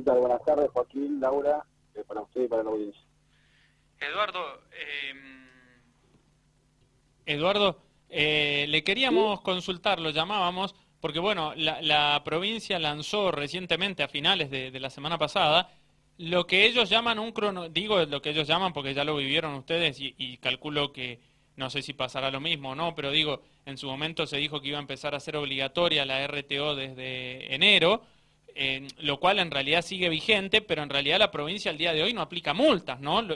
¿Qué tal? Buenas tardes, Joaquín, Laura, eh, para usted y para la audiencia. Eduardo, eh, Eduardo, eh, le queríamos consultar, lo llamábamos, porque bueno, la, provincia lanzó recientemente, a finales de, la semana pasada, lo que ellos llaman un crono, digo lo que ellos llaman porque ya lo vivieron ustedes y, calculo que no sé si pasará lo mismo o no, pero digo, en su momento se dijo que iba a empezar a ser obligatoria la RTO desde enero, lo cual en realidad sigue vigente, pero en realidad la provincia al día de hoy no aplica multas, ¿no?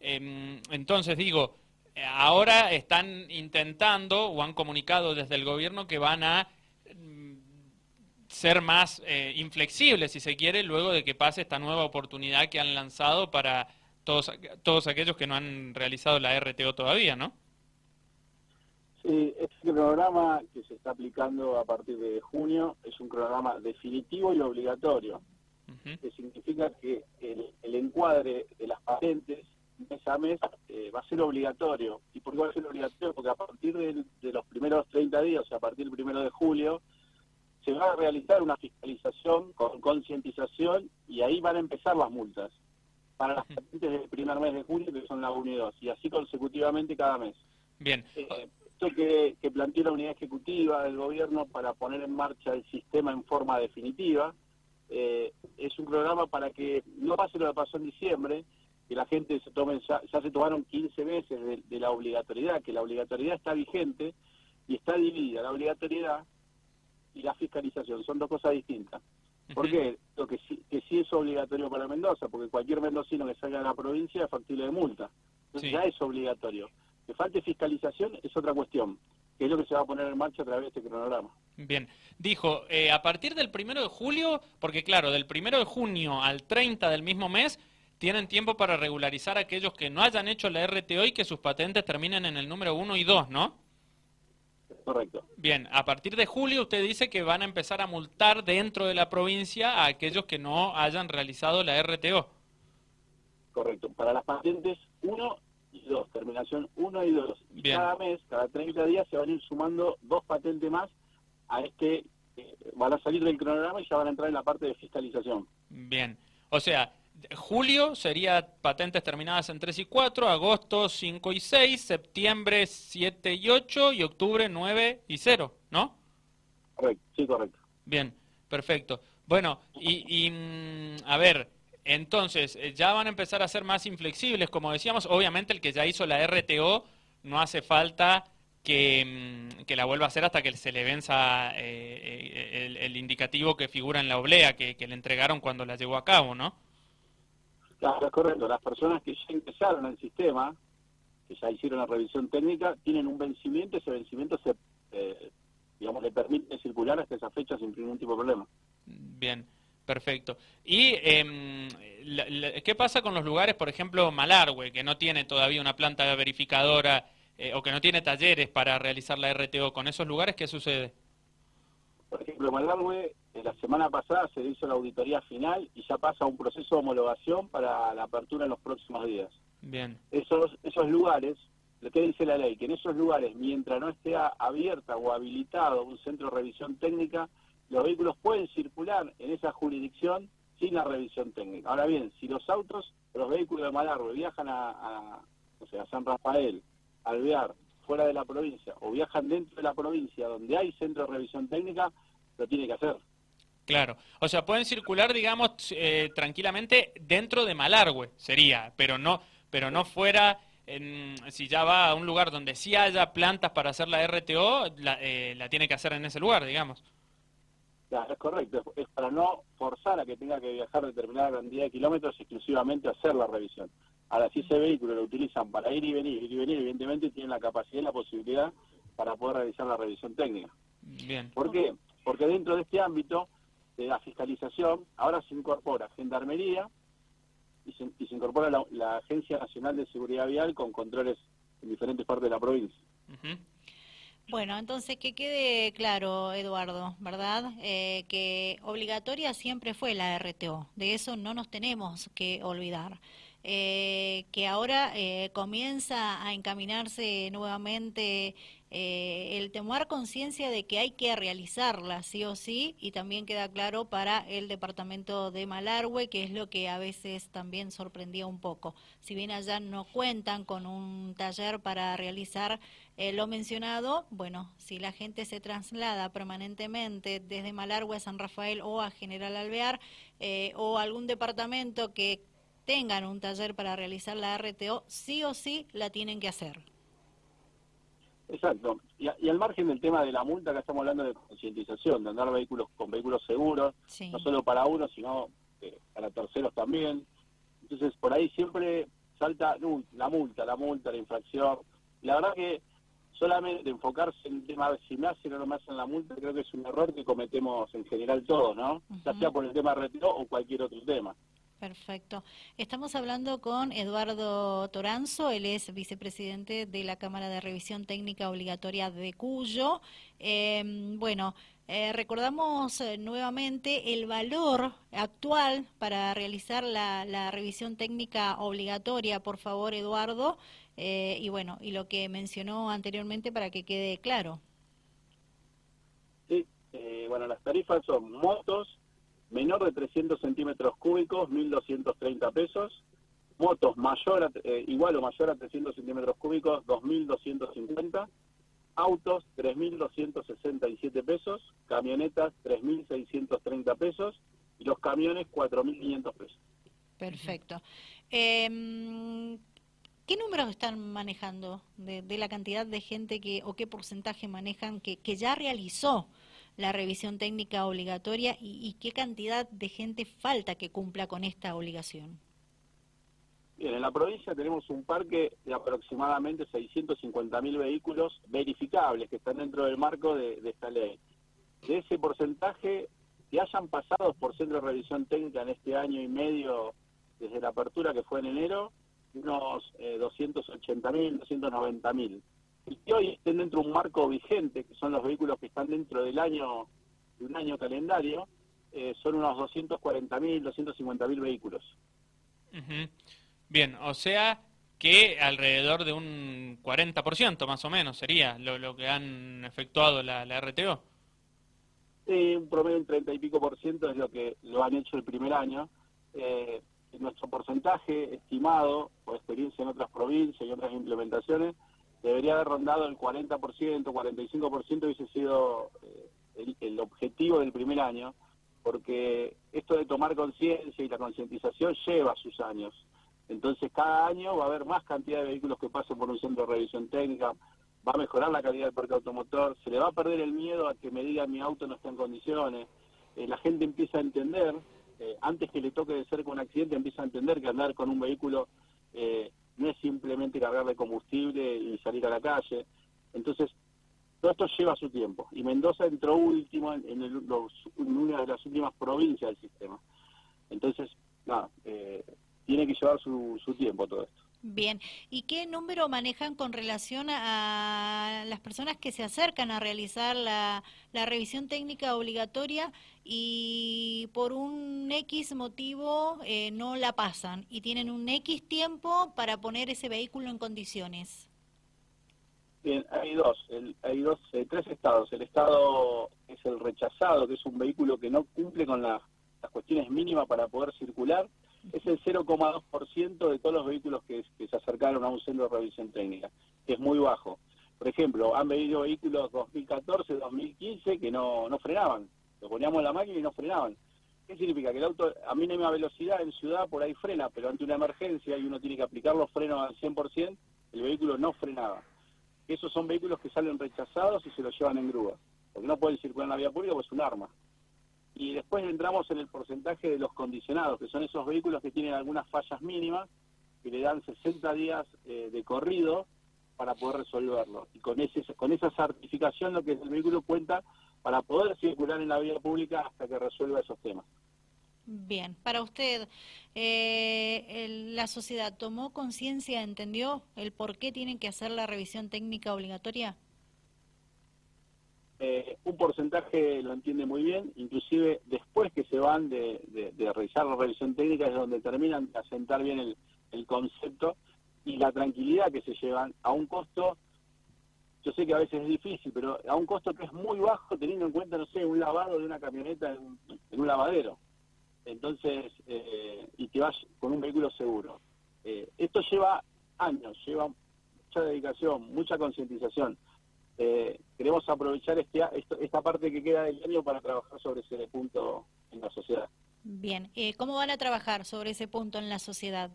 Em, entonces digo, ahora están intentando o han comunicado desde el gobierno que van a mm, ser más eh, inflexibles, si se quiere, luego de que pase esta nueva oportunidad que han lanzado para todos, todos aquellos que no han realizado la RTO todavía, ¿no? Sí, este programa que se está aplicando a partir de junio es un programa definitivo y obligatorio, que significa que el encuadre de las patentes mes a mes eh, va a ser obligatorio. ¿Y por qué va a ser obligatorio? Porque a partir de, los primeros 30 días, o sea, a partir del primero de julio, se va a realizar una fiscalización con concientización y ahí van a empezar las multas para las patentes del primer mes de julio, que son la 1 y 2, y así consecutivamente cada mes. Bien. Eh, esto que, que planteó la unidad ejecutiva del gobierno para poner en marcha el sistema en forma definitiva, eh, es un programa para que no pase lo que pasó en diciembre, que la gente se tome, ya, se tomaron 15 meses de, la obligatoriedad, que la obligatoriedad está vigente y está dividida. La obligatoriedad y la fiscalización son dos cosas distintas. ¿Por qué? Lo que sí, que sí es obligatorio para Mendoza, porque cualquier mendocino que salga de la provincia es factible de multa. Entonces ya es obligatorio. Que falte fiscalización es otra cuestión, que es lo que se va a poner en marcha a través de este cronograma. Bien, dijo, eh, a partir del primero de julio, porque claro, del primero de junio al 30 del mismo mes, tienen tiempo para regularizar a aquellos que no hayan hecho la RTO y que sus patentes terminen en el número 1 y 2, ¿no? Correcto. Bien, a partir de julio usted dice que van a empezar a multar dentro de la provincia a aquellos que no hayan realizado la RTO. Correcto, para las patentes 1 y 2, terminación 1 y 2. cada mes, cada 30 días se van a ir sumando dos patentes más a este, eh, van a salir del cronograma y ya van a entrar en la parte de fiscalización. Bien, o sea, Julio sería patentes terminadas en 3 y 4, agosto 5 y 6, septiembre 7 y 8 y octubre 9 y 0, ¿no? Correcto, sí, correcto. Bien, perfecto. Bueno, y, mm, a ver, entonces, eh, ya van a empezar a ser más inflexibles, como decíamos, obviamente el que ya hizo la RTO no hace falta que, mm, la vuelva a hacer hasta que se le venza eh, eh, el, indicativo que figura en la oblea que, que le entregaron cuando la llevó a cabo, ¿no? Claro, es correcto. Las personas que ya ingresaron al sistema, que ya hicieron la revisión técnica, tienen un vencimiento, ese vencimiento se, eh, digamos, le permite circular hasta esa fecha sin ningún tipo de problema. Bien, perfecto. ¿Y eh, qué pasa con los lugares, por ejemplo, Malargüe, que no tiene todavía una planta verificadora eh, o que no tiene talleres para realizar la RTO? ¿Con esos lugares qué sucede? Por ejemplo, Malargüe la semana pasada se hizo la auditoría final y ya pasa un proceso de homologación para la apertura en los próximos días. Bien. Esos, esos lugares, lo que dice la ley, que en esos lugares, mientras no esté abierta o habilitado un centro de revisión técnica, los vehículos pueden circular en esa jurisdicción sin la revisión técnica. Ahora bien, si los autos, los vehículos de Malarro viajan a, o sea, a San Rafael, Alvear, fuera de la provincia, o viajan dentro de la provincia donde hay centro de revisión técnica, lo tiene que hacer. Claro, o sea, pueden circular, digamos, eh, tranquilamente dentro de Malargüe, sería, pero no, pero no fuera, en, si ya va a un lugar donde sí haya plantas para hacer la RTO, eh, la, tiene que hacer en ese lugar, digamos. Claro, es correcto, es para no forzar a que tenga que viajar determinada cantidad de kilómetros exclusivamente a hacer la revisión. Ahora, si ese vehículo lo utilizan para ir y venir, ir y venir, evidentemente tienen la capacidad y la posibilidad para poder realizar la revisión técnica. Bien. ¿Por qué? Porque dentro de este ámbito de la fiscalización, ahora se incorpora Gendarmería y se, incorpora la, Agencia Nacional de Seguridad Vial con controles en diferentes partes de la provincia. Bueno, entonces que quede claro, Eduardo, ¿verdad? Eh, que obligatoria siempre fue la RTO, de eso no nos tenemos que olvidar. Eh, que ahora eh, comienza a encaminarse nuevamente eh, el tomar conciencia de que hay que realizarla sí o sí y también queda claro para el departamento de Malargüe que es lo que a veces también sorprendía un poco. Si bien allá no cuentan con un taller para realizar eh, lo mencionado bueno si la gente se traslada permanentemente desde Malargüe a San Rafael o a General Alvear eh, o algún departamento que tengan un taller para realizar la RTO sí o sí la tienen que hacer Exacto. Y, al margen del tema de la multa, acá estamos hablando de concientización, de andar vehículos con vehículos seguros, no solo para uno, sino eh, para terceros también. Entonces, por ahí siempre salta la multa, la multa, la infracción. La verdad que solamente enfocarse en el tema de si me hacen o no me hacen la multa, creo que es un error que cometemos en general todos, ¿no? Ya sea por el tema de retiro o cualquier otro tema. Perfecto. Estamos hablando con Eduardo Toranzo, él es vicepresidente de la Cámara de Revisión Técnica Obligatoria de Cuyo. Em, bueno, eh, recordamos eh, nuevamente el valor actual para realizar la, revisión técnica obligatoria, por favor, Eduardo, eh, y bueno, y lo que mencionó anteriormente para que quede claro. Sí, bueno, las tarifas son motos, menor de 300 centímetros cúbicos, 1.230 pesos. Motos mayor eh, igual o mayor a 300 centímetros cúbicos, 2.250. Autos, 3.267 pesos. Camionetas, 3.630 pesos. Y los camiones, 4.500 pesos. Perfecto. Em, ¿Qué números están manejando de, la cantidad de gente que o qué porcentaje manejan que, que ya realizó la revisión técnica obligatoria y, qué cantidad de gente falta que cumpla con esta obligación? Bien, en la provincia tenemos un parque de aproximadamente 650.000 vehículos verificables que están dentro del marco de, esta ley. De ese porcentaje, que hayan pasado por centro de revisión técnica en este año y medio desde la apertura que fue en enero, unos eh, 280.000, 290.000 y que hoy estén dentro de un marco vigente, que son los vehículos que están dentro del año, de un año calendario, eh, son unos 240.000, 250.000 vehículos. Bien, o sea que alrededor de un 40% más o menos sería lo, que han efectuado la, RTO. Sí, un promedio un 30 y pico por ciento es lo que lo han hecho el primer año. Eh, nuestro porcentaje estimado, por experiencia en otras provincias y otras implementaciones, debería haber rondado el 40%, 45% hubiese sido eh, el, objetivo del primer año, porque esto de tomar conciencia y la concientización lleva sus años. Entonces cada año va a haber más cantidad de vehículos que pasen por un centro de revisión técnica, va a mejorar la calidad del parque automotor, se le va a perder el miedo a que me digan mi auto no está en condiciones, eh, la gente empieza a entender, eh, antes que le toque de cerca un accidente, empieza a entender que andar con un vehículo no es simplemente cargarle combustible y salir a la calle. Entonces, todo esto lleva su tiempo. Y Mendoza entró último en, una de las últimas provincias del sistema. Entonces, nada, eh, tiene que llevar su, su tiempo todo esto. Bien, ¿y qué número manejan con relación a las personas que se acercan a realizar la, revisión técnica obligatoria y por un X motivo eh, no la pasan y tienen un X tiempo para poner ese vehículo en condiciones? Bien, hay dos, hay dos, eh, tres estados. El estado es el rechazado, que es un vehículo que no cumple con las cuestiones mínimas para poder circular es el 0,2% de todos los vehículos que, se acercaron a un centro de revisión técnica, es muy bajo. Por ejemplo, han venido vehículos 2014, 2015 que no, no frenaban. Lo poníamos en la máquina y no frenaban. ¿Qué significa? Que el auto a mínima velocidad en ciudad por ahí frena, pero ante una emergencia y uno tiene que aplicar los frenos al 100%, el vehículo no frenaba. Esos son vehículos que salen rechazados y se los llevan en grúa, porque no pueden circular en la vía pública, pues es un arma. Y después entramos en el porcentaje de los condicionados, que son esos vehículos que tienen algunas fallas mínimas, que le dan 60 días eh, de corrido para poder resolverlo. Y con, ese, con esa certificación lo que el vehículo cuenta para poder circular en la vía pública hasta que resuelva esos temas. Bien, para usted, eh, ¿la sociedad tomó conciencia, entendió el por qué tienen que hacer la revisión técnica obligatoria? Un porcentaje lo entiende muy bien, inclusive después que se van de, realizar la revisión técnica es donde terminan de asentar bien el, concepto y la tranquilidad que se llevan a un costo, yo sé que a veces es difícil, pero a un costo que es muy bajo teniendo en cuenta, no sé, un lavado de una camioneta en, un lavadero. Entonces, eh, y que vas con un vehículo seguro. Eh, esto lleva años, lleva mucha dedicación, mucha concientización. Eh, queremos aprovechar este, esta parte que queda del año para trabajar sobre ese punto en la sociedad. Bien, ¿cómo van a trabajar sobre ese punto en la sociedad?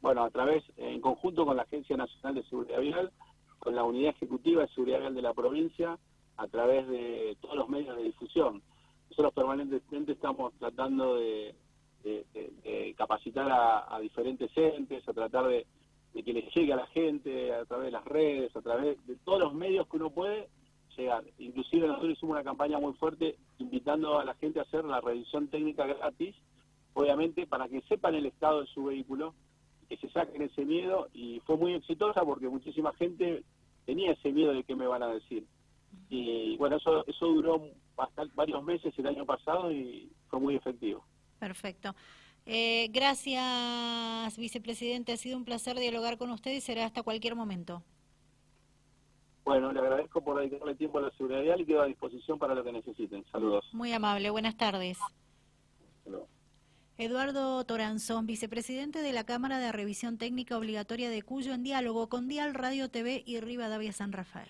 Bueno, a través, en conjunto con la Agencia Nacional de Seguridad Vial, con la Unidad Ejecutiva de Seguridad Vial de la provincia, a través de todos los medios de difusión. Nosotros permanentemente estamos tratando de, capacitar a, diferentes entes, a tratar de, que les llegue a la gente a través de las redes, a través de todos los medios que uno puede llegar. Inclusive nosotros hicimos una campaña muy fuerte invitando a la gente a hacer la revisión técnica gratis, obviamente para que sepan el estado de su vehículo que se saquen ese miedo y fue muy exitosa porque muchísima gente tenía ese miedo de qué me van a decir. Y bueno, eso, eso duró varios meses el año pasado y fue muy efectivo. Perfecto. Eh, gracias, vicepresidente. Ha sido un placer dialogar con usted y será hasta cualquier momento. Bueno, le agradezco por dedicarle tiempo a la seguridad y quedo a disposición para lo que necesiten. Saludos. Muy amable. Buenas tardes. Eduardo Toranzón, vicepresidente de la Cámara de Revisión Técnica Obligatoria de Cuyo, en diálogo con Dial Radio TV y Rivadavia San Rafael.